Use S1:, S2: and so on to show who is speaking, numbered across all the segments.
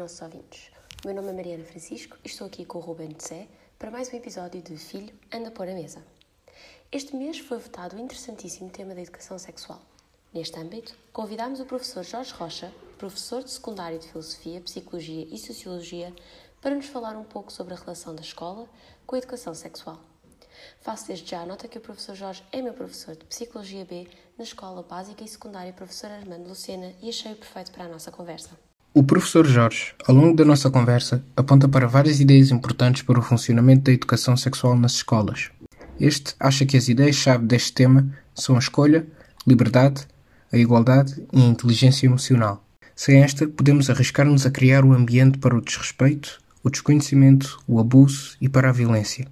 S1: nossos ouvintes. O meu nome é Mariana Francisco e estou aqui com o Ruben Tse para mais um episódio de Filho Anda Pôr a Mesa. Este mês foi votado o interessantíssimo tema da educação sexual. Neste âmbito, convidámos o professor Jorge Rocha, professor de secundário de Filosofia, Psicologia e Sociologia, para nos falar um pouco sobre a relação da escola com a educação sexual. Faço desde já a nota que o professor Jorge é meu professor de Psicologia B na Escola Básica e Secundária Professor Armando Lucena e achei-o perfeito para a nossa conversa.
S2: O professor Jorge, ao longo da nossa conversa, aponta para várias ideias importantes para o funcionamento da educação sexual nas escolas. Este acha que as ideias-chave deste tema são a escolha, liberdade, a igualdade e a inteligência emocional. Sem esta, podemos arriscar-nos a criar um ambiente para o desrespeito, o desconhecimento, o abuso e para a violência.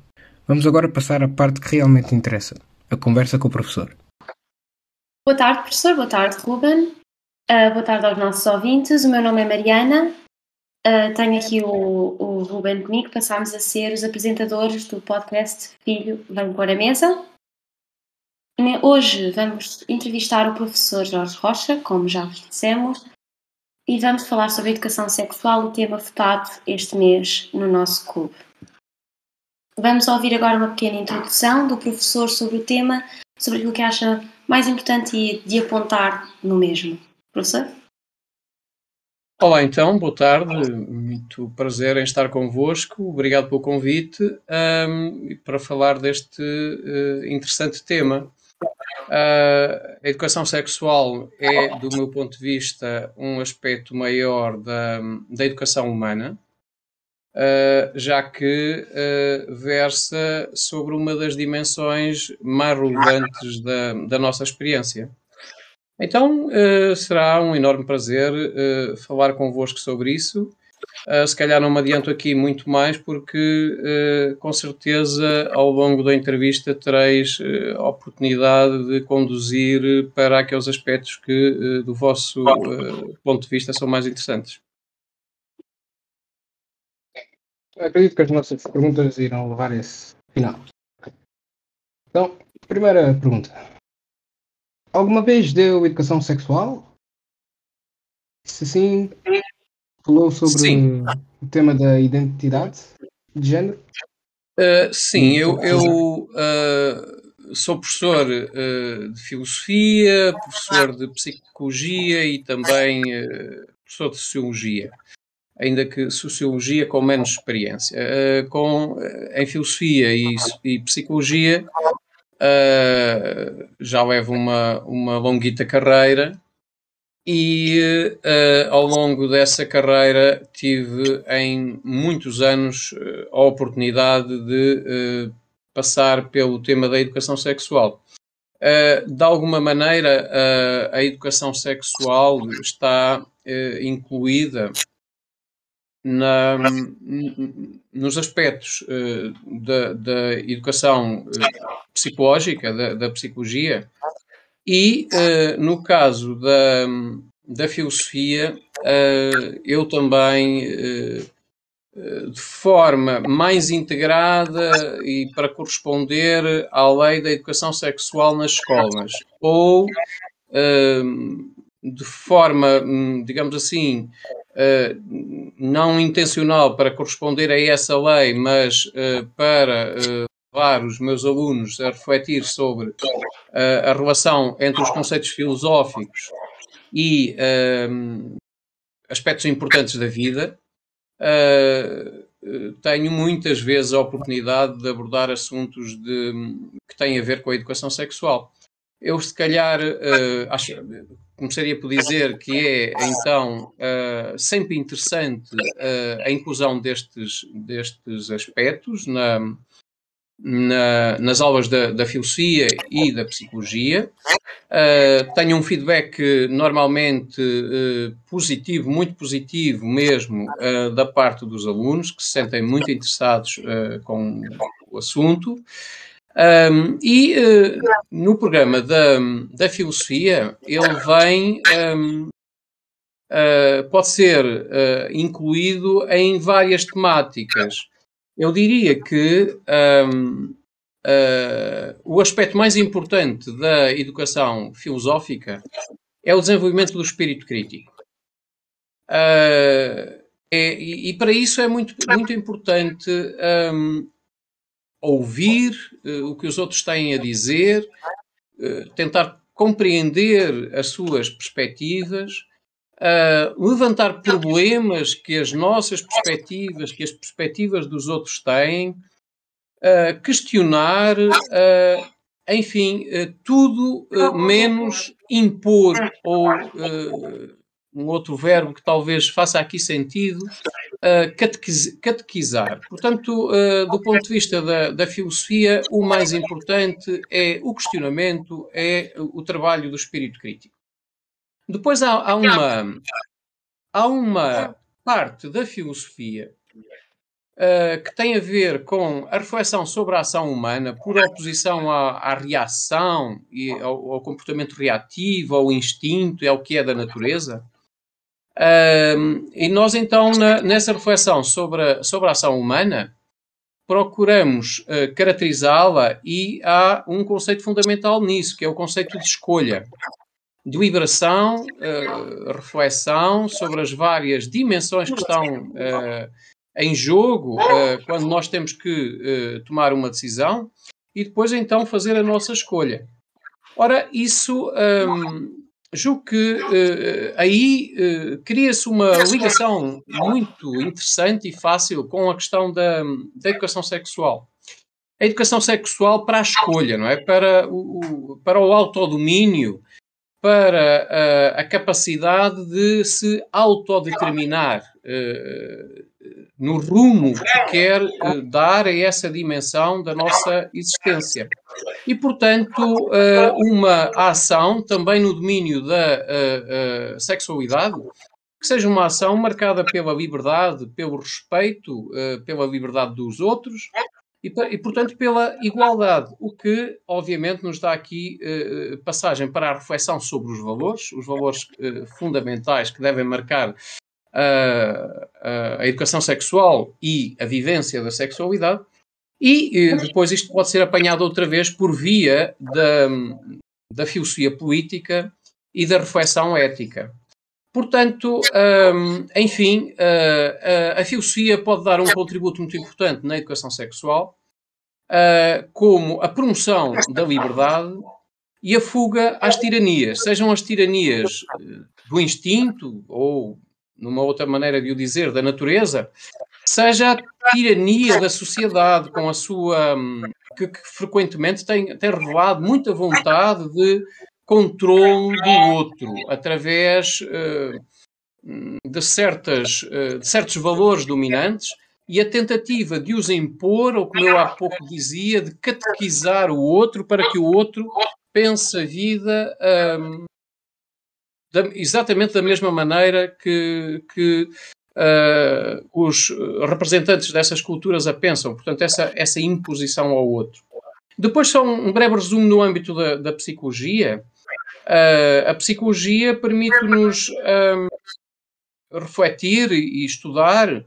S2: Vamos agora passar à parte que realmente interessa, a conversa com o professor.
S3: Boa tarde, professor. Boa tarde, Ruben. Uh, boa tarde aos nossos ouvintes. O meu nome é Mariana. Uh, tenho aqui o, o Ruben comigo. Passámos a ser os apresentadores do podcast Filho Vem Pôr a Mesa. Hoje vamos entrevistar o professor Jorge Rocha, como já vos dissemos, e vamos falar sobre educação sexual, o tema votado este mês no nosso clube. Vamos ouvir agora uma pequena introdução do professor sobre o tema, sobre aquilo que acha mais importante e de apontar no mesmo.
S4: Olá, então, boa tarde, muito prazer em estar convosco, obrigado pelo convite um, para falar deste uh, interessante tema. Uh, a educação sexual é, do meu ponto de vista, um aspecto maior da, da educação humana, uh, já que uh, versa sobre uma das dimensões mais relevantes da, da nossa experiência. Então, uh, será um enorme prazer uh, falar convosco sobre isso. Uh, se calhar não me adianto aqui muito mais, porque com certeza ao longo da entrevista tereis a oportunidade de conduzir para aqueles aspectos que, do vosso ponto de vista, são mais interessantes.
S2: Acredito que as nossas perguntas irão levar a esse final. Então, primeira pergunta. Alguma vez deu educação sexual? Se sim, falou sobre sim. o tema da identidade de género?
S4: Uh, sim, eu, eu uh, sou professor uh, de filosofia, professor de psicologia e também professor de sociologia ainda que sociologia com menos experiência. Uh, com, em filosofia e, e psicologia uh, já levo uma, uma longuita carreira e uh, ao longo dessa carreira tive em muitos anos a oportunidade de passar pelo tema da educação sexual. de alguma maneira, a educação sexual está incluída na, nos aspectos uh, da, da, educação uh, psicológica, da, da, psicologia, e uh, no caso da, da filosofia, eu também, de forma mais integrada e para corresponder à lei da educação sexual nas escolas, ou de forma, hum, digamos assim, não intencional para corresponder a essa lei, mas uh, para uh, levar os meus alunos a refletir sobre a relação entre os conceitos filosóficos e aspectos importantes da vida, tenho muitas vezes a oportunidade de abordar assuntos de, que têm a ver com a educação sexual. Eu, se calhar, acho, começaria por dizer que é então uh, sempre interessante uh, a inclusão destes, destes aspectos na, na, nas aulas da, da, filosofia e da psicologia. Uh, tenho um feedback normalmente positivo, muito positivo mesmo, da parte dos alunos, que se sentem muito interessados com o assunto. Um, e uh, no programa da, da filosofia, ele vem, um, uh, eh, pode ser uh, incluído em várias temáticas. Eu diria que um, o aspecto mais importante da educação filosófica é o desenvolvimento do espírito crítico. É, e, e, para isso é muito, muito importante ouvir uh, o que os outros têm a dizer, uh, tentar compreender as suas perspectivas, uh, levantar problemas que as nossas perspectivas, que as perspectivas dos outros têm, questionar, enfim, tudo menos impor ou um outro verbo que talvez faça aqui sentido, uh, catequizar. Portanto, uh, do ponto de vista da, da, filosofia, o mais importante é o questionamento, é o trabalho do espírito crítico. Depois há, há uma, há uma parte da filosofia uh, que tem a ver com a reflexão sobre a ação humana por oposição à, à reação e ao, ao comportamento reativo, ao instinto e ao que é da natureza e nós, então, na, nessa reflexão sobre a, sobre a ação humana, procuramos uh, caracterizá-la e há um conceito fundamental nisso, que é o conceito de escolha. Deliberação, uh, reflexão sobre as várias dimensões que estão uh, em jogo quando nós temos que tomar uma decisão e depois então fazer a nossa escolha. Ora, isso um, julgo que uh, aí uh, cria-se uma ligação muito interessante e fácil com a questão da, da, educação sexual. A educação sexual para a escolha, não é? Para o, para o autodomínio, para uh, a capacidade de se autodeterminar no rumo que quer uh, dar a essa dimensão da nossa existência. E, portanto, uh, uma ação também no domínio da uh, sexualidade, que seja uma ação marcada pela liberdade, pelo respeito, pela liberdade dos outros e, e, portanto, pela igualdade, o que, obviamente, nos dá aqui passagem para a reflexão sobre os valores, os valores fundamentais que devem marcar a, a, educação sexual e a vivência da sexualidade, e depois isto pode ser apanhado outra vez por via da, da filosofia política e da reflexão ética. Portanto, um, enfim, a, a, filosofia pode dar um contributo muito importante na educação sexual, uh, como a promoção da liberdade e a fuga às tiranias, sejam as tiranias do instinto ou numa outra maneira de o dizer, da natureza, seja a tirania da sociedade com a sua. Hum, que, que frequentemente tem, tem revelado muita vontade de controle do outro através uh, de, certas, uh, de certos valores dominantes e a tentativa de os impor, ou como eu há pouco dizia, de catequizar o outro para que o outro pense a vida um, da, exatamente da mesma maneira que, que uh, os representantes dessas culturas a pensam, portanto, essa, essa imposição ao outro. Depois, só um, breve resumo no âmbito da, da psicologia. Uh, a psicologia permite-nos um, refletir e estudar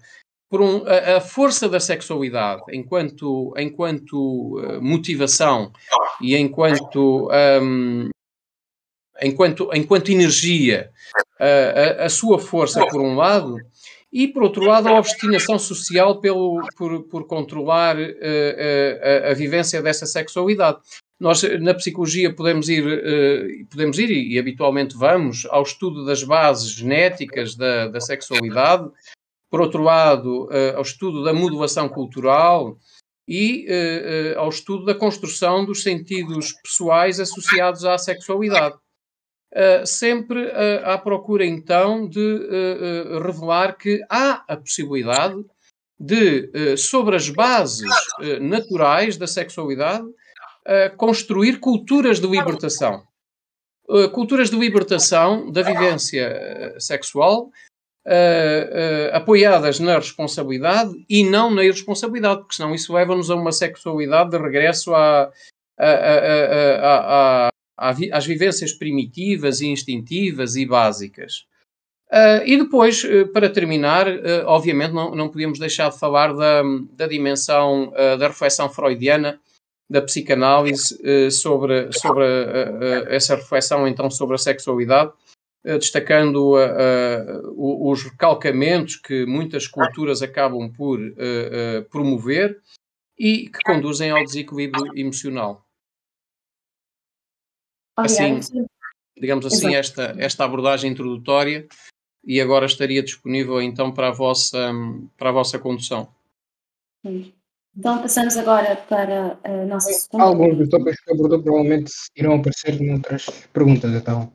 S4: por um, a, a, força da sexualidade enquanto, enquanto motivação e enquanto um, enquanto, enquanto energia, a, a, a, sua força, por um lado, e, por outro lado, a obstinação social pelo, por, por controlar uh, a, a, vivência dessa sexualidade. Nós, na psicologia, podemos ir, uh, podemos ir e, e, habitualmente vamos, ao estudo das bases genéticas da, da sexualidade, por outro lado, ao estudo da modulação cultural, e uh, uh, ao estudo da construção dos sentidos pessoais associados à sexualidade. Uh, sempre uh, à procura então de uh, revelar que há a possibilidade de, sobre as bases naturais da sexualidade, construir culturas de libertação. culturas de libertação da vivência sexual, apoiadas na responsabilidade e não na irresponsabilidade, porque senão isso leva-nos a uma sexualidade de regresso à, à, à, às vivências primitivas e instintivas e básicas. Uh, e depois, uh, para terminar, uh, obviamente não, não podíamos deixar de falar da, da dimensão da reflexão freudiana, da psicanálise, sobre, sobre essa reflexão então sobre a sexualidade, destacando os recalcamentos que muitas culturas acabam por promover e que conduzem ao desequilíbrio emocional. Assim, digamos assim, esta, esta abordagem introdutória e agora estaria disponível então para a vossa, para a vossa condução.
S3: Então passamos agora para a nossa segunda.
S2: Alguns dos tópicos que abordou provavelmente irão aparecer noutras perguntas, então.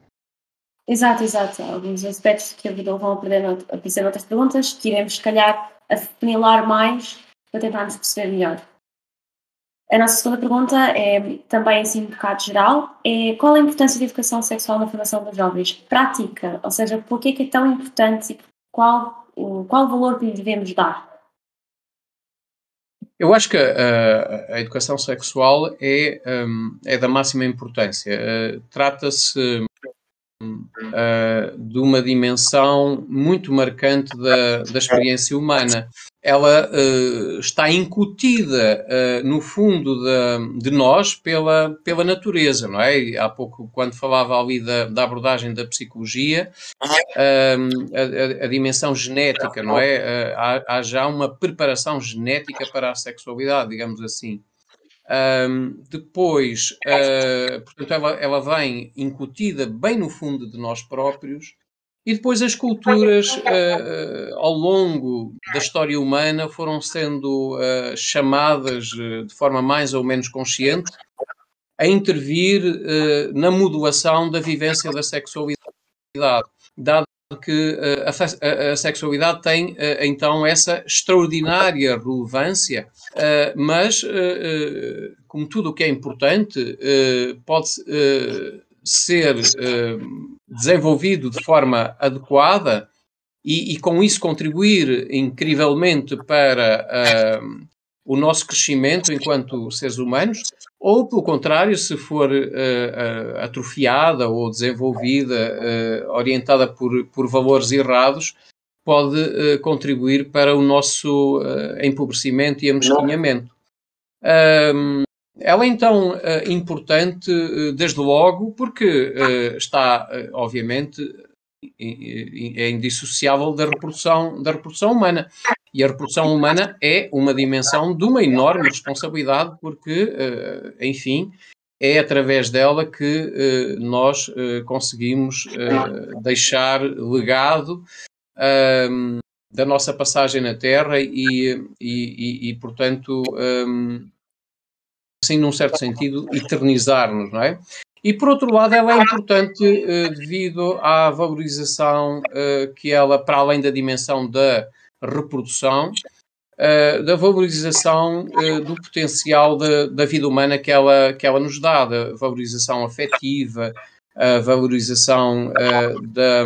S3: Exato, exato. Alguns aspectos que abordou vão aparecer noutras perguntas que iremos, se calhar, afunilar mais para tentarmos perceber melhor. A nossa segunda pergunta é também assim um bocado geral, é qual a importância da educação sexual na formação dos jovens? Prática, ou seja, por que é tão importante e qual, qual valor lhe devemos dar?
S4: Eu acho que a, a educação sexual é, um, é da máxima importância. Uh, Trata-se uh, de uma dimensão muito marcante da, da experiência humana ela uh, está incutida uh, no fundo de, de, nós pela, pela natureza, não é? Há pouco, quando falava ali da, da abordagem da psicologia, uh, a, a, dimensão genética, não é? Há, há, já uma preparação genética para a sexualidade, digamos assim. Depois, portanto, ela, ela vem incutida bem no fundo de nós próprios. E depois as culturas, uh, ao longo da história humana, foram sendo uh, chamadas de forma mais ou menos consciente a intervir na modulação da vivência da sexualidade, dado que a, a, a, sexualidade tem então essa extraordinária relevância, mas como tudo o que é importante pode ser desenvolvido de forma adequada e, e com isso contribuir incrivelmente para o nosso crescimento enquanto seres humanos, ou pelo contrário, se for uh, uh, atrofiada ou desenvolvida, orientada por, por valores errados, pode contribuir para o nosso empobrecimento e amesquinhamento. Ela é então uh, importante, uh, desde logo, porque uh, está, obviamente, é indissociável da reprodução, da reprodução humana. E a reprodução humana é uma dimensão de uma enorme responsabilidade, porque, enfim, é através dela que nós conseguimos deixar legado ehm, da nossa passagem na Terra e, e, e, e portanto, um, assim, num certo sentido, eternizar-nos, não é? E por outro lado, ela é importante devido à valorização que ela, para além da dimensão da reprodução, uh, da valorização do potencial de, da vida humana que ela, que ela nos dá, da valorização afetiva, a valorização da,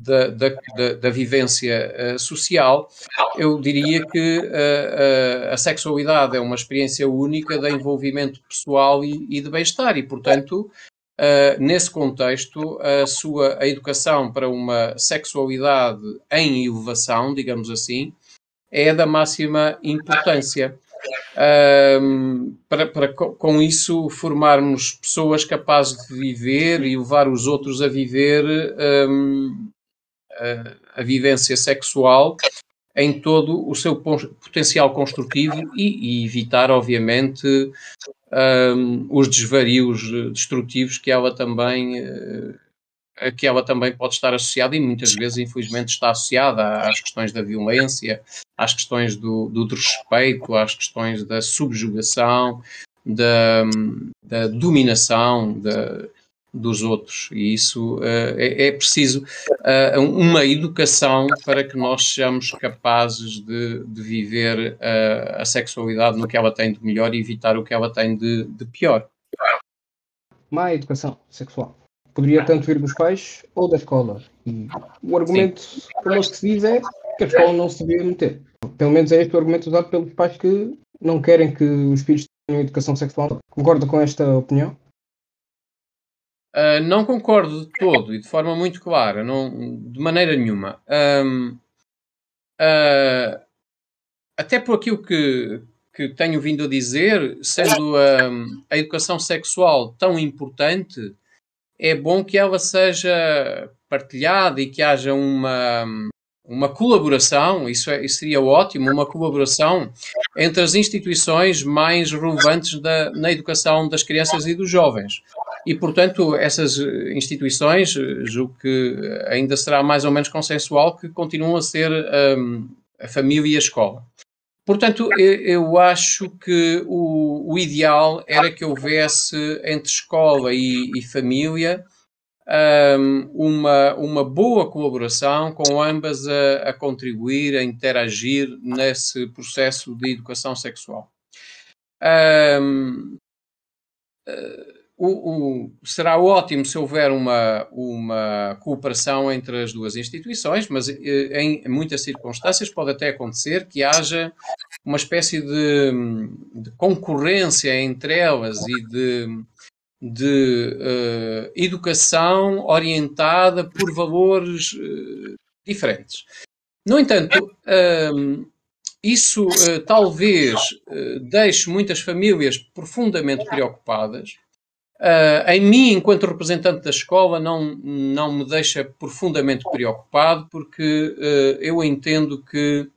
S4: da, da, da, da vivência uh, social, eu diria que uh, uh, a sexualidade é uma experiência única de envolvimento pessoal e, e de bem-estar, e, portanto, nesse contexto, a sua a educação para uma sexualidade em elevação, digamos assim, é da máxima importância. para, para, com isso formarmos pessoas capazes de viver e levar os outros a viver um, a, a vivência sexual em todo o seu potencial construtivo e, e evitar, obviamente, um, os desvarios destrutivos que ela também uh, que ela também pode estar associada e muitas vezes, infelizmente, está associada às questões da violência, às questões do, do desrespeito, às questões da subjugação, da, da dominação, da, dos outros. E isso uh, é, é, preciso uh, uma educação para que nós sejamos capazes de, de viver uh, a sexualidade no que ela tem de melhor e evitar o que ela tem de, de pior.
S2: Má educação sexual. Poderia tanto vir dos pais ou da escola. E o argumento como se diz é que a escola não se devia meter. Pelo menos é este o argumento usado pelos pais que não querem que os filhos tenham educação sexual. Concorda com esta opinião?
S4: Uh, não concordo de todo e de forma muito clara, não, de maneira nenhuma. Um, uh, até por aquilo que, que tenho vindo a dizer, sendo a, a educação sexual tão importante, é bom que ela seja partilhada e que haja uma, uma colaboração, isso, é, isso seria ótimo, uma colaboração entre as instituições mais relevantes da, na educação das crianças e dos jovens. E, portanto, essas instituições, julgo que ainda será mais ou menos consensual, que continuam a ser um, a família e a escola. Portanto, eu acho que o, o ideal era que houvesse entre escola e, e família um, uma, uma boa colaboração com ambas a, a, contribuir, a interagir nesse processo de educação sexual. Um, uh, o, o, será ótimo se houver uma, uma cooperação entre as duas instituições, mas eh, em muitas circunstâncias pode até acontecer que haja uma espécie de, de concorrência entre elas e de, de uh, educação orientada por valores uh, diferentes. No entanto, uh, isso talvez deixe muitas famílias profundamente preocupadas Uh, em mim, enquanto representante da escola, não, não me deixa profundamente preocupado, porque uh, eu entendo que,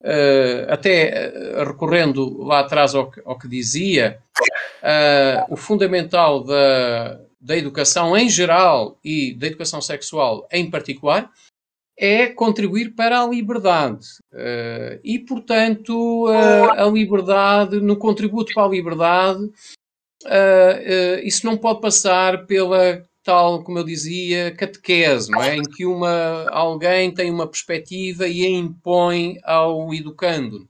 S4: uh, até recorrendo lá atrás ao que, ao que dizia, o fundamental da, da educação em geral e da educação sexual em particular é contribuir para a liberdade. e, portanto, a liberdade, no contributo para a liberdade, uh, uh, isso não pode passar pela tal, como eu dizia, catequese, não é? em que uma, alguém tem uma perspectiva e a impõe ao educando.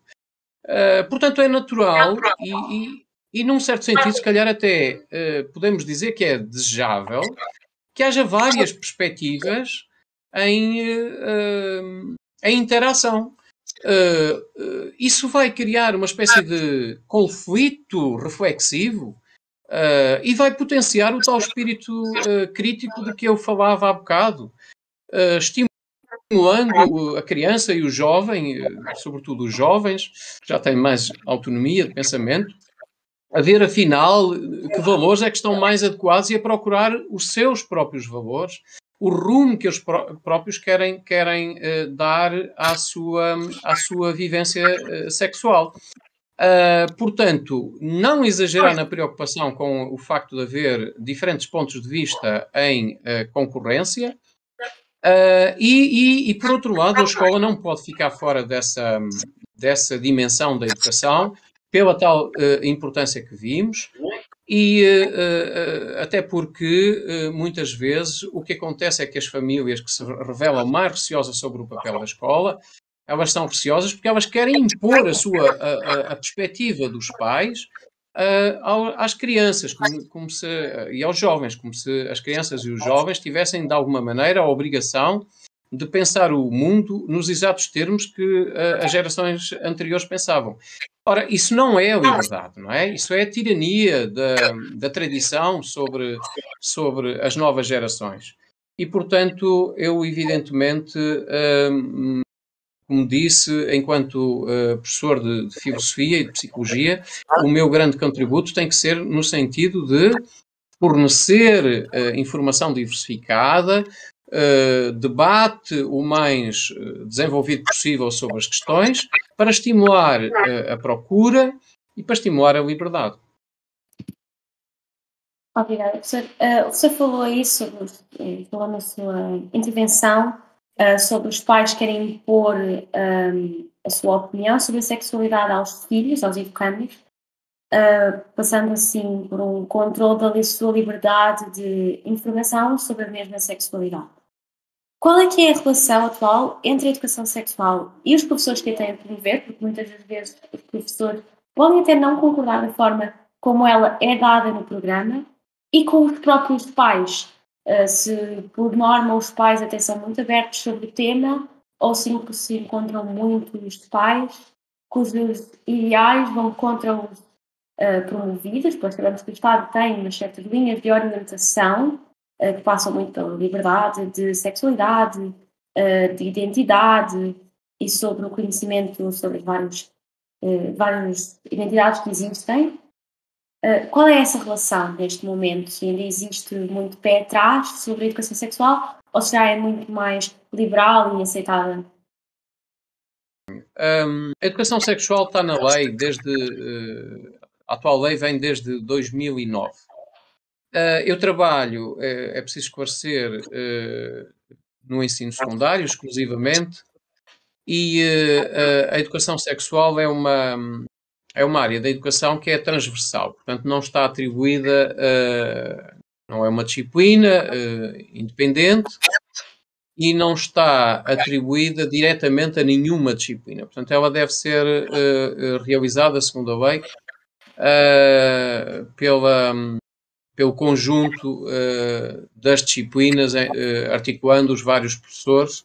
S4: Uh, portanto, é natural e, e, e, num certo sentido, se calhar até podemos dizer que é desejável que haja várias perspectivas em, em interação. Uh, uh, isso vai criar uma espécie de conflito reflexivo Uh, e vai potenciar o tal espírito uh, crítico de que eu falava há bocado, uh, estimulando a criança e o jovem, sobretudo os jovens, que já têm mais autonomia de pensamento, a ver afinal que valores é que estão mais adequados e a procurar os seus próprios valores, o rumo que os próprios querem, querem dar à sua, à sua vivência sexual. Uh, portanto, não exagerar na preocupação com o facto de haver diferentes pontos de vista em uh, concorrência. Uh, e, e, e, por outro lado, a escola não pode ficar fora dessa, dessa dimensão da educação, pela tal importância que vimos, e até porque muitas vezes o que acontece é que as famílias que se revelam mais receosas sobre o papel da escola elas são receosas porque elas querem impor a sua a, a, a perspectiva dos pais uh, às crianças como, como se, uh, e aos jovens, como se as crianças e os jovens tivessem de alguma maneira a obrigação de pensar o mundo nos exatos termos que uh, as gerações anteriores pensavam. Ora, isso não é a liberdade, não é? Isso é a tirania da, da tradição sobre, sobre as novas gerações. E, portanto, eu evidentemente como disse, enquanto uh, professor de, de, filosofia e de psicologia, o meu grande contributo tem que ser no sentido de fornecer uh, informação diversificada, uh, debate o mais desenvolvido possível sobre as questões, para estimular a procura e para estimular a liberdade.
S3: Obrigada, professor. Uh, você falou aí sobre, falou na sua intervenção uh, sobre os pais querem impor um, a sua opinião sobre a sexualidade aos filhos, aos educandos, uh, passando assim por um controle da sua liberdade de informação sobre a mesma sexualidade. Qual é que é a relação atual entre a educação sexual e os professores que a têm a promover? Porque muitas das vezes os professores podem até não concordar da forma como ela é dada no programa e com os próprios pais se por norma os pais até são muito abertos sobre o tema ou se, se encontram muitos pais cujos ideais vão contra os uh, promovidos, pois sabemos que o Estado tem umas certas linhas de orientação uh, que passam muito pela liberdade de sexualidade, uh, de identidade e sobre o conhecimento sobre vários, várias identidades que existem Uh, qual é essa relação neste momento? Ainda existe muito pé atrás sobre a educação sexual ou será é muito mais liberal e aceitada?
S4: Um, a educação sexual está na lei desde. Uh, a atual lei vem desde 2009. Uh, eu trabalho, uh, é preciso esclarecer, no ensino secundário exclusivamente, e a educação sexual é uma, é uma área da educação que é transversal, portanto, não está atribuída, não é uma disciplina independente, e não está atribuída diretamente a nenhuma disciplina. Portanto, ela deve ser uh, realizada, segundo a lei, uh, pela, pelo conjunto uh, das disciplinas, articulando os vários professores.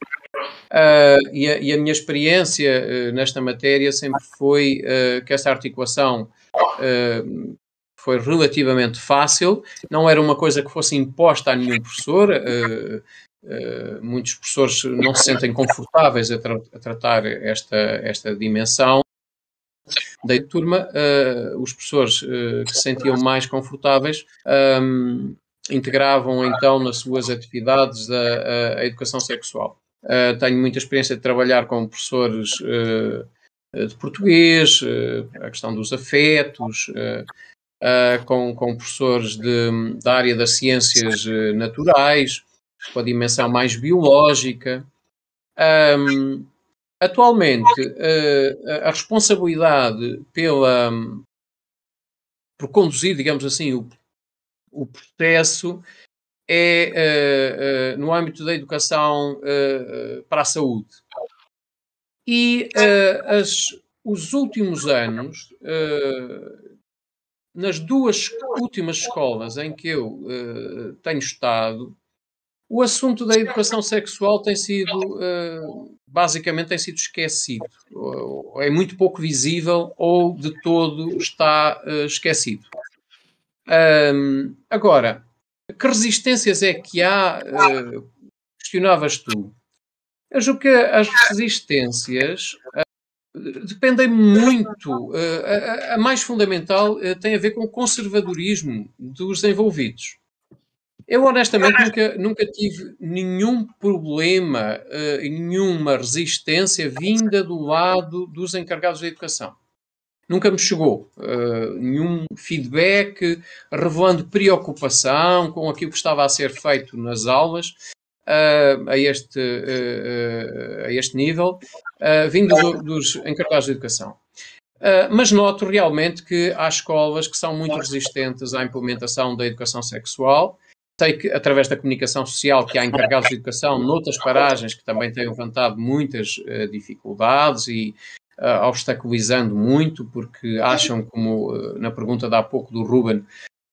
S4: E a, e, a, minha experiência nesta matéria sempre foi que essa articulação foi relativamente fácil, não era uma coisa que fosse imposta a nenhum professor, Uh, muitos professores não se sentem confortáveis a, tra a tratar esta, esta dimensão. Da turma, uh, os professores uh, que se sentiam mais confortáveis um, integravam então nas suas atividades a, a educação sexual. Tenho muita experiência de trabalhar com professores de português, a questão dos afetos, com, com professores de, da área das ciências naturais, com a dimensão mais biológica. Um, atualmente, uh, a responsabilidade pela, por conduzir, digamos assim, o, o processo é uh, uh, no âmbito da educação para a saúde. E as, os últimos anos, nas duas últimas escolas em que eu tenho estado, o assunto da educação sexual tem sido, uh, basicamente, tem sido esquecido. é muito pouco visível ou de todo está uh, esquecido. Um, agora, que resistências é que há? Uh, questionavas tu. Eu julgo que as resistências dependem muito. A, a, mais fundamental tem a ver com o conservadorismo dos envolvidos. Eu honestamente nunca, nunca tive nenhum problema uh, nenhuma resistência vinda do lado dos encarregados da educação. Nunca me chegou uh, nenhum feedback revelando preocupação com aquilo que estava a ser feito nas aulas uh, a, este, a este nível, vindo do, dos encarregados da educação. mas noto realmente que há escolas que são muito resistentes à implementação da educação sexual Sei que através da comunicação social que há encarregados de educação noutras paragens que também têm levantado muitas uh, dificuldades e uh, obstaculizando muito, porque acham, como uh, na pergunta de há pouco do Ruben,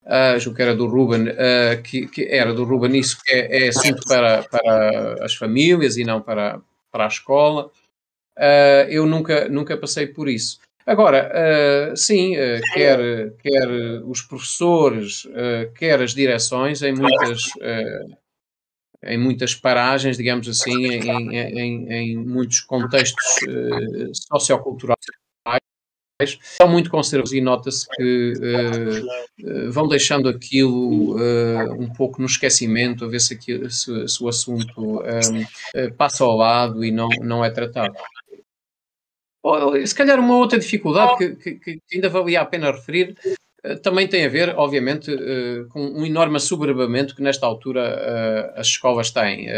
S4: uh, que era do Ruben, uh, que, que, era do Ruben isso é, é assunto para, para as famílias e não para, para a escola. eu nunca, nunca passei por isso. Agora, sim, quer, quer os professores, quer as direções, em muitas, em muitas paragens, digamos assim, em, em, em muitos contextos socioculturais, são muito conservadores e nota-se que vão deixando aquilo um pouco no esquecimento, a ver se, aquilo, se, se o assunto passa ao lado e não, não é tratado. Ou, se calhar uma outra dificuldade que, que, que, ainda valia a pena referir também tem a ver, obviamente, uh, com um enorme assoberbamento que nesta altura uh, as escolas têm.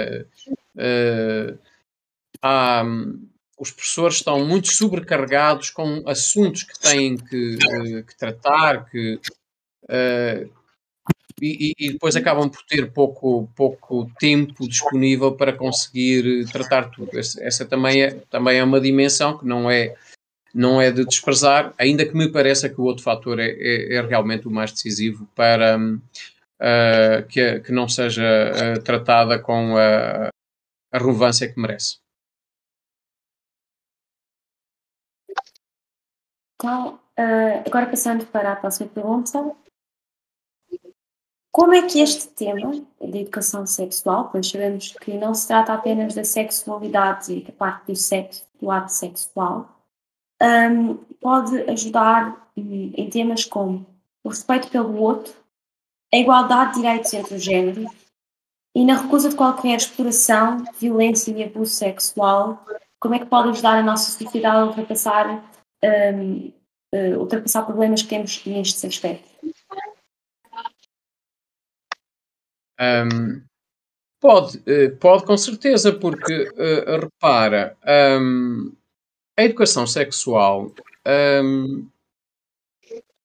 S4: Há, os professores estão muito sobrecarregados com assuntos que têm que, que tratar, que, e, e, depois acabam por ter pouco, pouco tempo disponível para conseguir tratar tudo. Essa, também, é, também é uma dimensão que não é, não é de desprezar, ainda que me pareça que o outro fator é, é, é realmente o mais decisivo para uh, que, que não seja uh, tratada com a, a relevância que merece.
S3: Então, uh, agora passando para a próxima pergunta, como é que este tema da educação sexual, pois sabemos que não se trata apenas da sexualidade e da parte do sexo, do ato sexual, um, pode ajudar em temas como o respeito pelo outro, a igualdade de direitos entre os géneros e na recusa de qualquer exploração, violência e abuso sexual, como é que pode ajudar a nossa sociedade a ultrapassar, um, uh, eh, ultrapassar problemas que temos neste aspecto?
S4: Um, pode, eh, pode com certeza, porque uh, repara, um, a educação sexual um,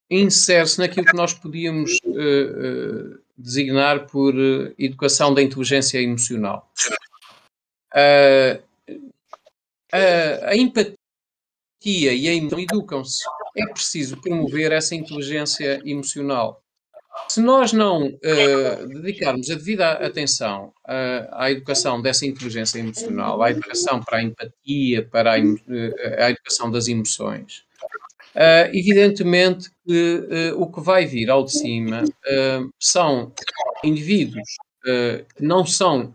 S4: insere-se naquilo que nós podíamos uh, uh, designar por uh, educação da inteligência emocional. a, empatia e a emoção educam-se. É preciso promover essa inteligência emocional. Se nós não dedicarmos a devida atenção à educação dessa inteligência emocional, à educação para a empatia, para a, a educação das emoções, Uh, evidentemente que uh, o que vai vir ao de cima uh, são indivíduos que não são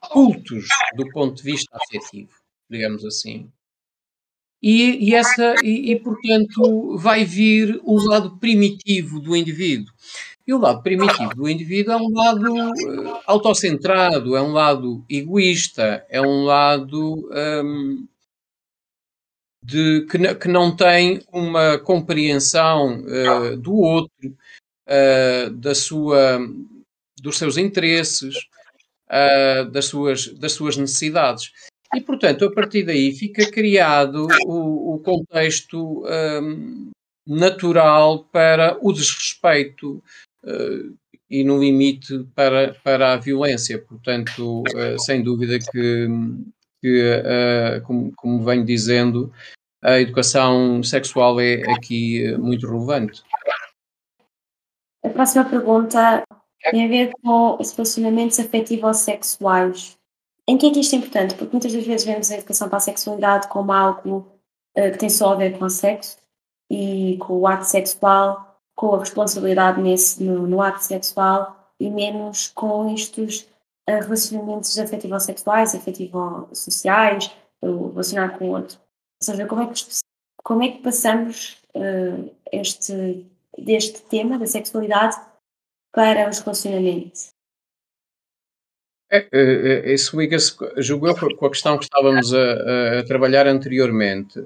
S4: cultos do ponto de vista afetivo, digamos assim. E, e essa, e, e, portanto vai vir o lado primitivo do indivíduo. E o lado primitivo do indivíduo é um lado autocentrado, é um lado egoísta, é um lado um, de, que, que não tem uma compreensão uh, do outro, uh, da sua, dos seus interesses, uh, das, suas, das suas necessidades. E, portanto, a partir daí fica criado o, o contexto um, natural para o desrespeito e, no limite, para, para a violência. Portanto, sem dúvida que, que como, como venho dizendo, a educação sexual é aqui eh, muito relevante.
S3: A próxima pergunta tem a ver com os relacionamentos afetivos sexuais. Em que é que isto é importante? Porque muitas das vezes vemos a educação para a sexualidade como algo uh, que tem só a ver com o sexo e com o ato sexual, com a responsabilidade nesse, no, no ato sexual e menos com estes uh, relacionamentos afetivos sexuais, afetivos sociais, relacionar com o outro. Ou seja, como é que, como é que passamos uh, este, deste tema da sexualidade para os relacionamentos?
S4: É, é, é, isso liga-se, julgo com a questão que estávamos a, a, trabalhar anteriormente.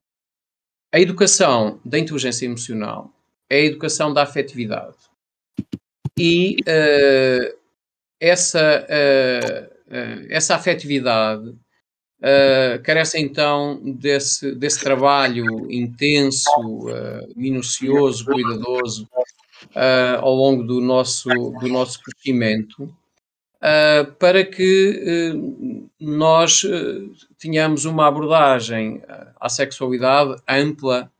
S4: A educação da inteligência emocional é a educação da afetividade. E uh, essa, uh, uh, essa afetividade carece então desse, desse trabalho intenso, minucioso, cuidadoso ao longo do nosso, do nosso crescimento, para que nós tenhamos uma abordagem à sexualidade ampla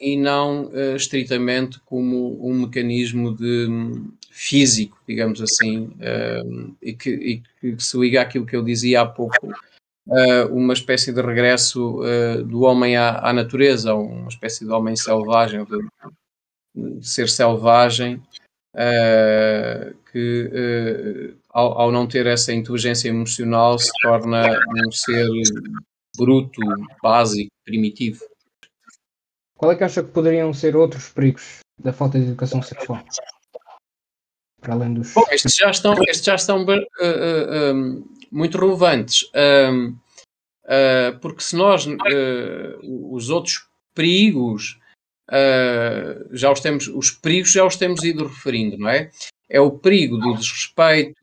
S4: e não estritamente como um mecanismo de físico, digamos assim, uh, e, que, e, que, se liga àquilo que eu dizia há pouco, uh, uma espécie de regresso uh, do homem à, à, natureza, uma espécie de homem selvagem, de, de ser selvagem, que ao, ao, não ter essa inteligência emocional se torna um ser bruto, básico, primitivo.
S2: Qual é que acha que poderiam ser outros perigos da falta de educação sexual?
S4: para além dos. Bom, estes já estão, estes já estão uh, uh, um, muito relevantes, um, uh, porque se nós os outros perigos já os temos, os perigos já os temos ido referindo, não é? É o perigo do desrespeito,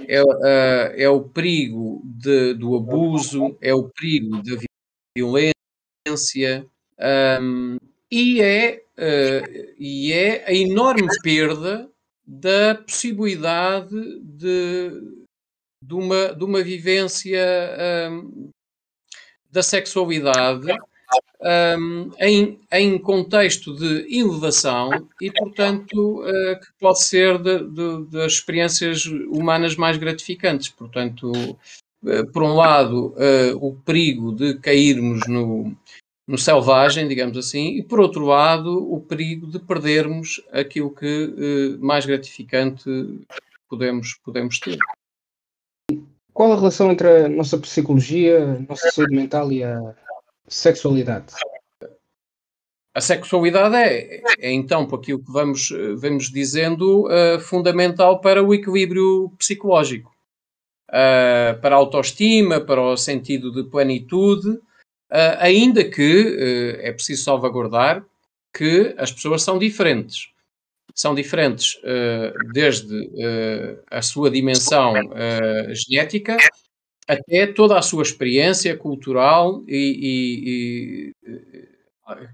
S4: é, é o perigo de, do abuso, é o perigo da violência um, e, é, e é a enorme perda da possibilidade de, de, uma, de uma vivência um, da sexualidade um, em, em contexto de elevação e, portanto, uh, que pode ser de, de, das experiências humanas mais gratificantes. Portanto, uh, por um lado, uh, o perigo de cairmos no, no selvagem, digamos assim, e por outro lado, o perigo de perdermos aquilo que mais gratificante podemos, podemos ter.
S2: Qual a relação entre a nossa psicologia, a nossa saúde mental e a sexualidade?
S4: a sexualidade é, é, então, por aquilo que vamos, vamos dizendo, uh, fundamental para o equilíbrio psicológico, uh, para a autoestima, para o sentido de plenitude, uh, ainda que é preciso salvaguardar que as pessoas são diferentes. São diferentes desde a sua dimensão genética até toda a sua experiência cultural e, e,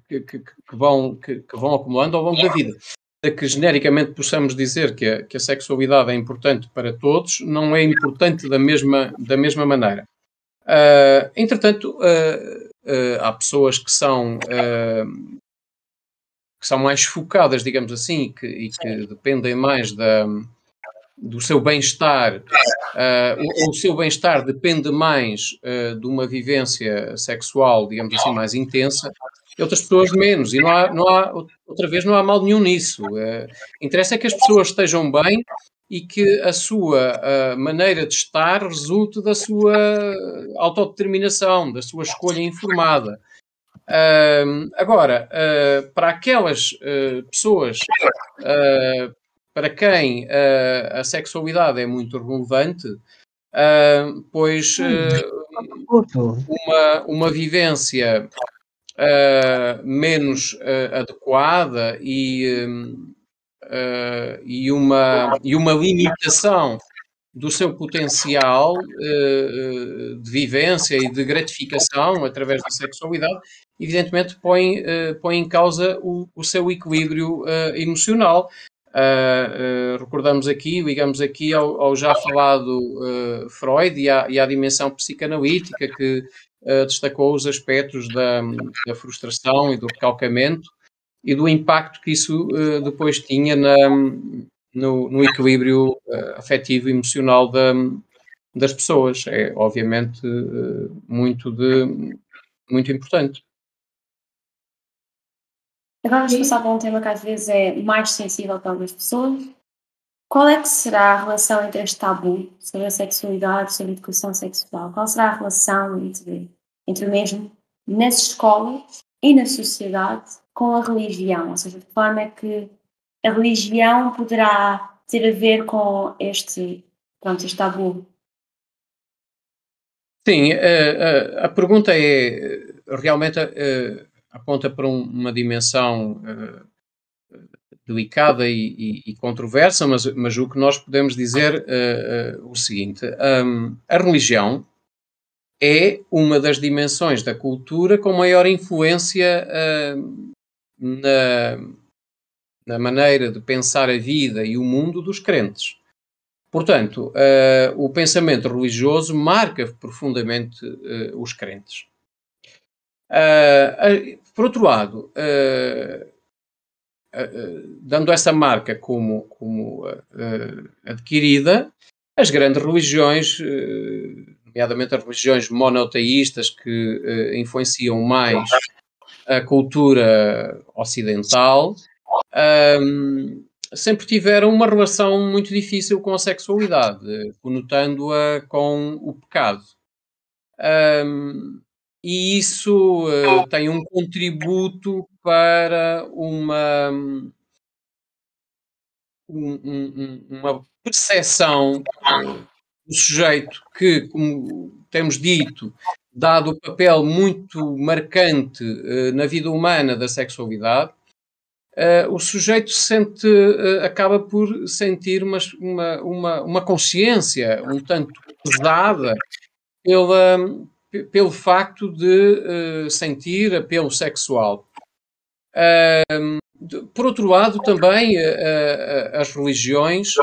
S4: e que, que, vão, que, que, vão acumulando ao longo da vida. Que genericamente possamos dizer que a, que a sexualidade é importante para todos, não é importante da mesma, da mesma maneira. Uh, entretanto, uh, uh, há pessoas que são, que são mais focadas, digamos assim, que, e que dependem mais da, do seu bem-estar, uh, o, o, seu bem-estar depende mais uh, de uma vivência sexual, digamos assim, mais intensa, e outras pessoas menos. E não há, não há outra vez, não há mal nenhum nisso. Uh, interessa é que as pessoas estejam bem e que a sua maneira de estar resulte da sua autodeterminação, da sua escolha informada. Agora, para aquelas pessoas para quem a sexualidade é muito relevante, pois uma, uma vivência uh, menos uh, adequada e, uh, e, uma, e uma limitação do seu potencial de vivência e de gratificação através da sexualidade, evidentemente põe, põe em causa o, o seu equilíbrio emocional. Uh, recordamos aqui, ligamos aqui ao, ao já falado uh, Freud e à, e à, dimensão psicanalítica que destacou os aspectos da, da, frustração e do recalcamento e do impacto que isso depois tinha na, no, no, equilíbrio afetivo e emocional da, das pessoas. É, obviamente, muito, de, muito importante.
S3: Agora vamos passar para um tema que às vezes é mais sensível para algumas pessoas. Qual é que será a relação entre este tabu sobre a sexualidade, sobre a educação sexual? Qual será a relação entre entre o mesmo nas escolas e na sociedade com a religião, ou seja, de que forma é que a religião poderá ter a ver com este, pronto, este tabu?
S4: Sim, a, a, a pergunta é realmente aponta para uma dimensão delicada e, e, e, controversa, mas, mas o que nós podemos dizer é o seguinte: um, a religião é uma das dimensões da cultura com maior influência uh, na, na, maneira de pensar a vida e o mundo dos crentes. Portanto, uh, o pensamento religioso marca profundamente uh, os crentes. Por outro lado, dando essa marca como, como adquirida, as grandes religiões nomeadamente as religiões monoteístas que influenciam mais a cultura ocidental, um, sempre tiveram uma relação muito difícil com a sexualidade, conotando-a com o pecado. Um, e isso uh, tem um contributo para uma, um, um, uma percepção o sujeito que, como temos dito, dado o papel muito marcante uh, na vida humana da sexualidade, uh, o sujeito sente, uh, acaba por sentir uma, uma, uma, consciência um tanto pesada pela, pelo facto de sentir apelo sexual. por outro lado, também as religiões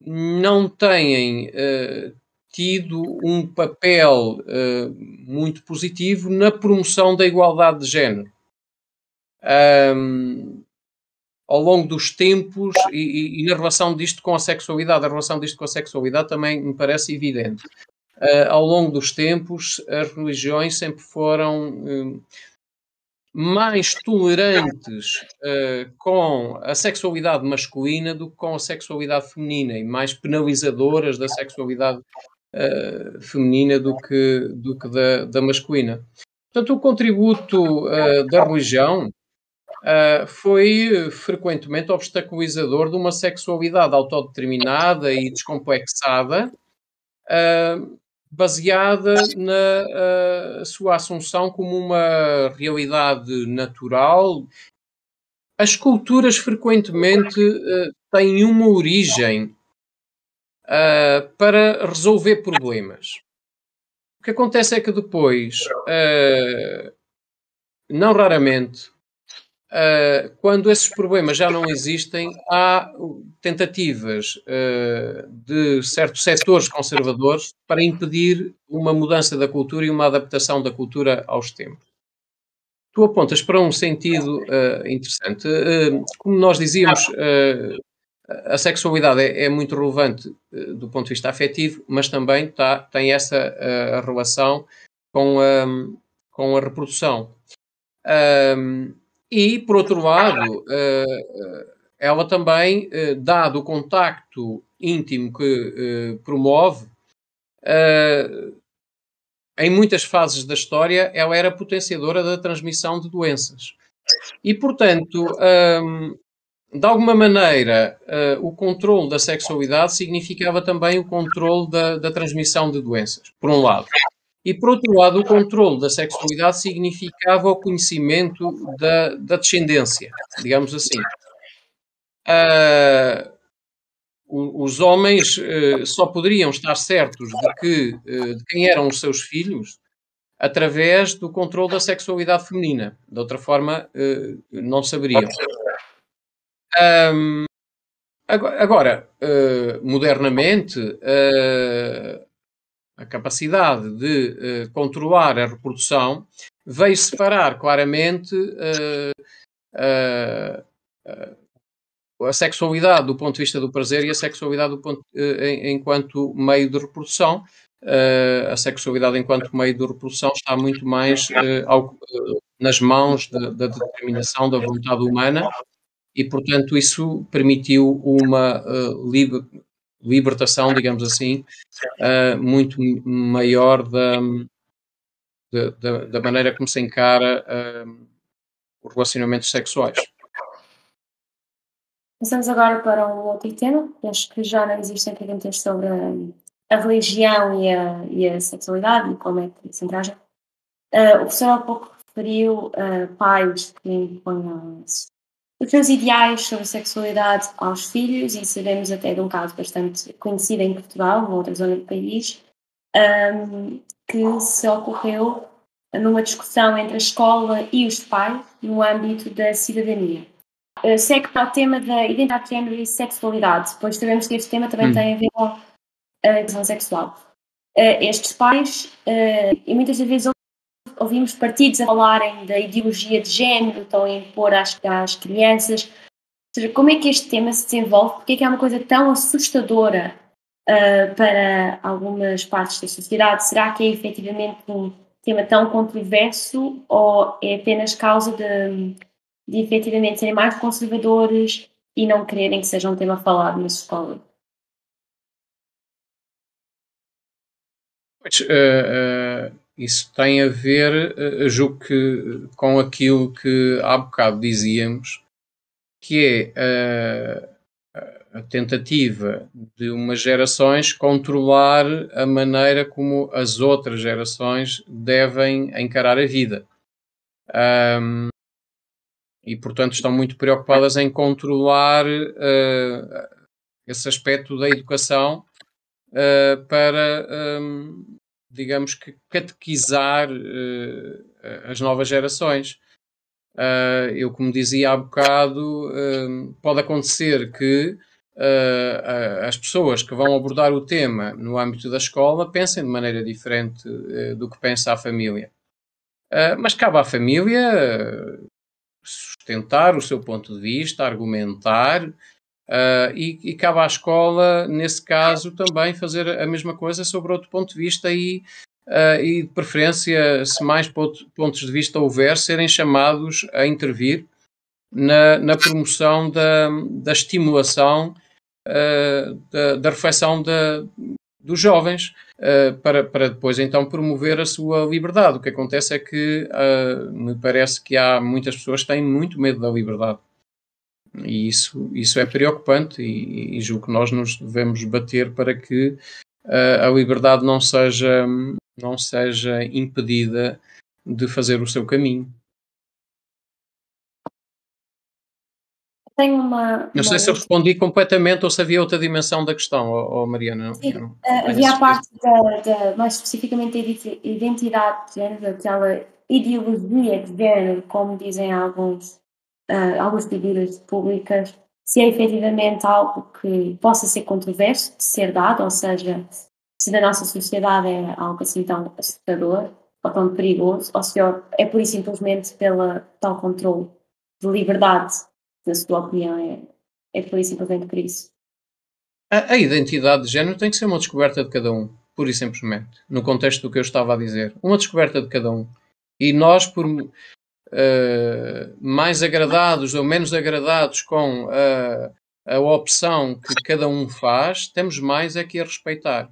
S4: não têm uh, tido um papel uh, muito positivo na promoção da igualdade de género. Um, ao longo dos tempos e, e, na relação disto com a sexualidade, a relação disto com a sexualidade também me parece evidente. Uh, ao longo dos tempos, as religiões sempre foram mais tolerantes uh, com a sexualidade masculina do que com a sexualidade feminina e mais penalizadoras da sexualidade uh, feminina do que, do que da, da masculina. Portanto, o contributo uh, da religião uh, foi frequentemente obstaculizador de uma sexualidade autodeterminada e descomplexada, uh, baseada na sua assunção como uma realidade natural. As culturas frequentemente têm uma origem para resolver problemas. O que acontece é que depois, não raramente, uh, quando esses problemas já não existem, há tentativas uh, de certos setores conservadores para impedir uma mudança da cultura e uma adaptação da cultura aos tempos. Tu apontas para um sentido interessante. como nós dizíamos, a sexualidade é, é muito relevante uh, do ponto de vista afetivo, mas também tá, tem essa uh, relação com a, com a reprodução. Um, e, por outro lado, uh, ela também, dado o contacto íntimo que promove, em muitas fases da história, ela era potenciadora da transmissão de doenças. E, portanto, de alguma maneira, o controle da sexualidade significava também o controle da, da, transmissão de doenças, por um lado. E, por outro lado, o controle da sexualidade significava o conhecimento da, da descendência, digamos assim. Uh, os homens uh, só poderiam estar certos de, que, de quem eram os seus filhos através do controle da sexualidade feminina. De outra forma, não saberiam. Um, agora, uh, modernamente, uh, a capacidade de uh, controlar a reprodução veio separar claramente a sexualidade do ponto de vista do prazer e a sexualidade ponto, enquanto meio de reprodução. a sexualidade enquanto meio de reprodução está muito mais ao, nas mãos da, da determinação da vontade humana e, portanto, isso permitiu uma uh, libertação, digamos assim, uh, muito maior da, da, da, maneira como se encara uh, os relacionamentos sexuais.
S3: Passamos agora para um outro tema, acho que já não existem perguntas sobre a, a religião e a, e a, sexualidade e como é que se entraja. Uh, o professor há pouco referiu uh, pais que impõem os seus ideais sobre sexualidade aos filhos, e sabemos até de um caso bastante conhecido em Portugal, numa outra zona do país, um, que se ocorreu numa discussão entre a escola e os pais no âmbito da cidadania. Uh, segue para o tema da identidade de género e sexualidade, pois sabemos que este tema também hum. tem a ver com a educação sexual. Uh, estes pais, uh, e muitas das vezes ouvimos partidos a falarem da ideologia de género, estão a impor às, às crianças. Ou seja, como é que este tema se desenvolve? Porque é que é uma coisa tão assustadora uh, para algumas partes da sociedade? Será que é efetivamente um tema tão controverso ou é apenas causa de, de efetivamente serem mais conservadores e não quererem que seja um tema falado na escola?
S4: Pois, uh, uh isso tem a ver, uh, julgo que, com aquilo que há bocado dizíamos, que é uh, a tentativa de umas gerações controlar a maneira como as outras gerações devem encarar a vida. Um, e, portanto, estão muito preocupadas em controlar uh, esse aspecto da educação uh, para um, digamos que, catequizar uh, as novas gerações. Uh, eu, como dizia há bocado, uh, pode acontecer que as pessoas que vão abordar o tema no âmbito da escola pensem de maneira diferente do que pensa a família. mas cabe à família sustentar o seu ponto de vista, argumentar, Uh, e, e, cabe à escola, nesse caso, também fazer a mesma coisa sobre outro ponto de vista e, uh, e de preferência, se mais pontos de vista houver, serem chamados a intervir na, na promoção da, da estimulação uh, da, da reflexão da, dos jovens para, para depois então promover a sua liberdade. O que acontece é que me parece que há muitas pessoas que têm muito medo da liberdade. E isso, isso é preocupante e, e julgo que nós nos devemos bater para que uh, a liberdade não seja, não seja impedida de fazer o seu caminho.
S3: Tenho uma.
S4: Não sei se eu respondi completamente ou se havia outra dimensão da questão, oh, oh Mariana.
S3: Sim, não, uh, havia a parte da, da, mais especificamente a identidade de género, aquela ideologia de género, como dizem alguns, uh, algumas figuras públicas, se é efetivamente algo que possa ser controverso de ser dado, ou seja, se da nossa sociedade é algo assim tão assustador ou tão perigoso, ou se é pura e simplesmente pela tal controle de liberdade na sua opinião, é, é por isso simplesmente por isso.
S4: A, a, identidade de género tem que ser uma descoberta de cada um, pura e simplesmente, no contexto do que eu estava a dizer. Uma descoberta de cada um. E nós, por uh, mais agradados ou menos agradados com a, a opção que cada um faz, temos mais é que a respeitar.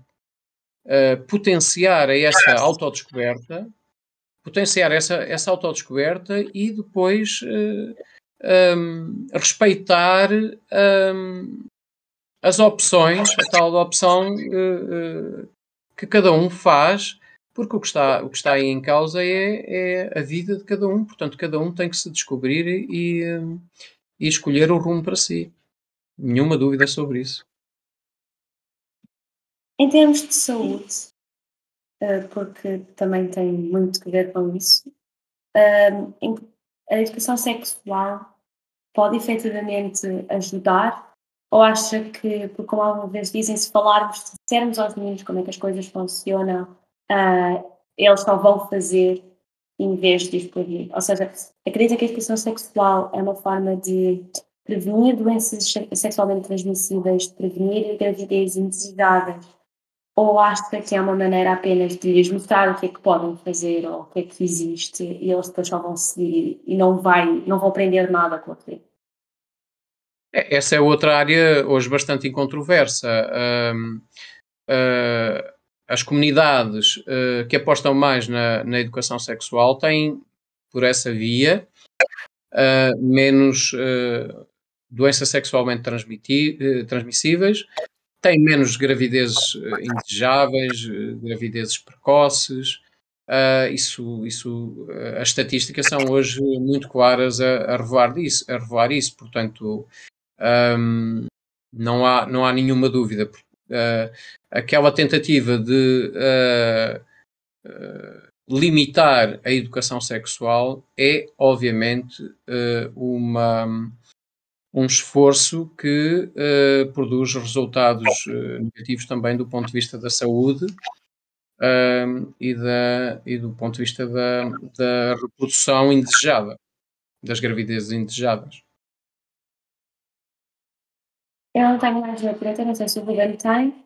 S4: Uh, potenciar essa autodescoberta, potenciar essa, essa autodescoberta e depois uh, um, respeitar um, as opções, a tal opção uh, que cada um faz, porque o que está, o que está aí em causa é, é a vida de cada um, portanto, cada um tem que se descobrir e, e escolher o rumo para si. Nenhuma dúvida sobre isso.
S3: Em termos de saúde, eh, porque também tem muito que ver com isso, a educação sexual pode efetivamente ajudar? Ou acha que, como alguma vez dizem, se falarmos, se dissermos aos meninos como é que as coisas funcionam, uh, eles só vão fazer em vez de explodir? Ou seja, acredita que a educação sexual é uma forma de prevenir doenças sexualmente transmissíveis, de prevenir gravidez indesejáveis ou acha que é uma maneira apenas de lhes mostrar o que é que podem fazer ou o que é que existe e eles depois só vão seguir e não, vai, não vão aprender nada com aquilo?
S4: É, essa é outra área hoje bastante incontroversa. Um, uh, as comunidades uh, que apostam mais na, na, educação sexual têm, por essa via, uh, menos doenças sexualmente transmissíveis tem menos gravidezes indesejáveis, gravidezes precoces. Uh, isso, isso, uh, as estatísticas são hoje muito claras a, a, revelar, isso, a revelar isso, portanto, um, não, há, não há nenhuma dúvida. Uh, aquela tentativa de limitar a educação sexual é, obviamente, uma um esforço que uh, produz resultados uh, negativos também do ponto de vista da saúde uh, e, da, e do ponto de vista da, da reprodução indesejada, das gravidezes indesejadas.
S3: Eu não tenho mais uma pergunta, não sei se o Guilherme tem.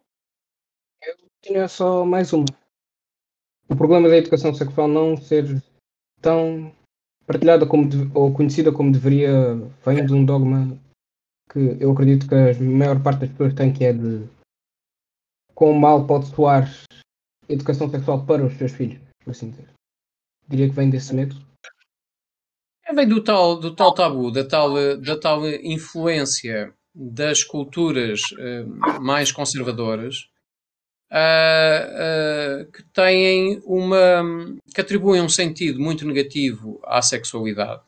S2: Eu tinha só mais uma. O problema da educação sexual não ser tão partilhada como ou conhecida como deveria vem de um dogma que eu acredito que a maior parte das pessoas tem que é de quão mal pode soar educação sexual para os seus filhos, por assim dizer. Diria que vem desse medo.
S4: É, vem do tal, do tal tabu, da tal, da tal influência das culturas uh, mais conservadoras uh, uh, que têm uma. que atribuem um sentido muito negativo à sexualidade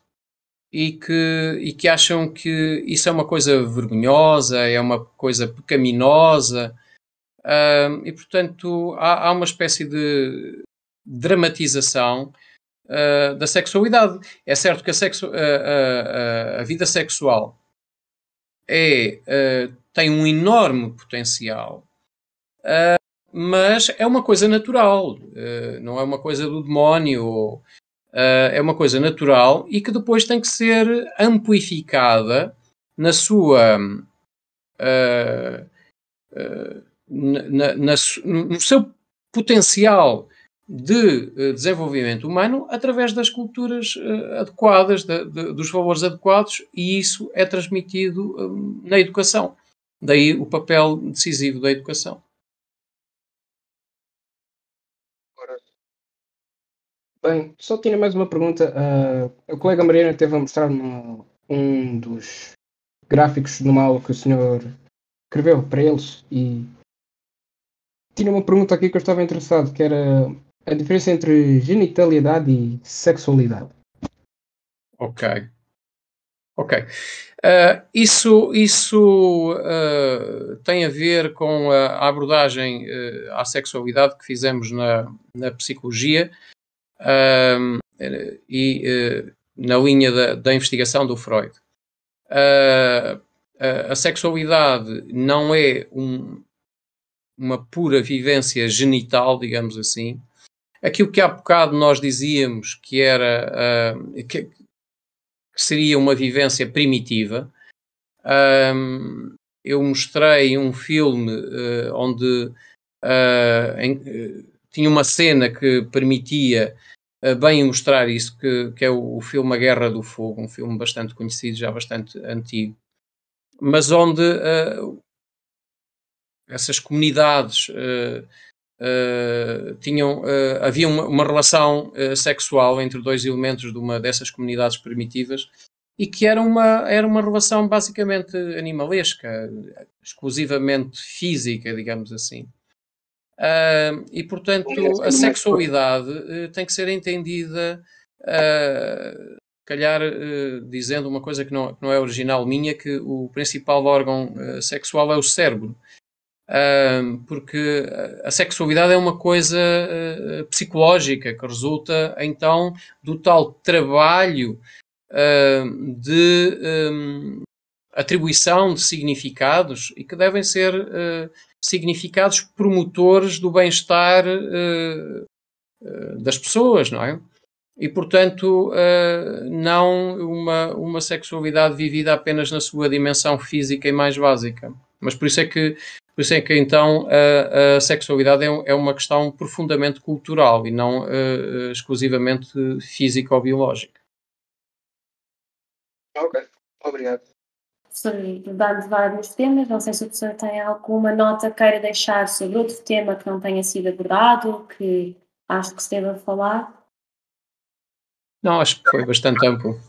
S4: e que, e que acham que isso é uma coisa vergonhosa, é uma coisa pecaminosa, uh, e portanto há, há, uma espécie de dramatização uh, da sexualidade. É certo que a, a vida sexual é, uh, tem um enorme potencial, mas é uma coisa natural, uh, não é uma coisa do demónio, uh, é uma coisa natural e que depois tem que ser amplificada na sua. Uh, na, na, no seu potencial de eh, desenvolvimento humano através das culturas eh, adequadas, de, de, dos valores adequados, e isso é transmitido hum, na educação. Daí o papel decisivo da educação.
S2: Bem, só tinha mais uma pergunta. Uh, a colega Mariana teve a mostrar-me um dos gráficos de uma aula que o senhor escreveu para eles e tinha uma pergunta aqui que eu estava interessado, que era a diferença entre genitalidade e sexualidade.
S4: Ok. Ok. Uh, isso isso uh, tem a ver com a, abordagem uh, à sexualidade que fizemos na, na psicologia e na linha da, da, investigação do Freud. a sexualidade não é um, uma pura vivência genital, digamos assim. Aquilo que há bocado nós dizíamos que era que, que seria uma vivência primitiva. Um, eu mostrei um filme uh, onde uh, em, uh, tinha uma cena que permitia bem mostrar isso, que, que é o, o, filme A Guerra do Fogo, um filme bastante conhecido, já bastante antigo, mas onde essas comunidades Uh, tinham, uh, havia uma, uma relação uh, sexual entre dois elementos de uma dessas comunidades primitivas e que era uma, era uma relação basicamente animalesca, exclusivamente física, digamos assim. e, portanto, a sexualidade tem que ser entendida, calhar dizendo uma coisa que não, que não é original minha, que o principal órgão sexual é o cérebro porque a sexualidade é uma coisa uh, psicológica que resulta então do tal trabalho uh, de atribuição de significados e que devem ser uh, significados promotores do bem-estar das pessoas, não é? E, portanto, não uma, uma sexualidade vivida apenas na sua dimensão física e mais básica. Mas por isso é que por isso é que então a, a sexualidade é, é, uma questão profundamente cultural e não uh, exclusivamente física ou biológica.
S2: Ok, obrigado.
S3: Professor, dando vários temas, não sei se o professor tem alguma nota que queira deixar sobre outro tema que não tenha sido abordado, que acho que se deva falar.
S4: Não, acho que foi bastante amplo.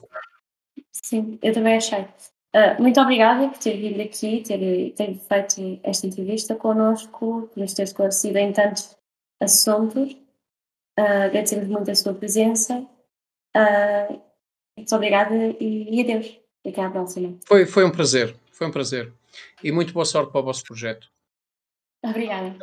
S3: Sim, eu também achei. Uh, muito obrigada por ter vindo aqui, ter, ter feito esta entrevista connosco, por nos ter esclarecido em tantos assuntos. Uh, agradecemos muito a sua presença. Uh, muito obrigada e, e adeus. Até à próxima.
S4: Foi, foi um prazer, foi um prazer. E muito boa sorte para o vosso projeto.
S3: Obrigada.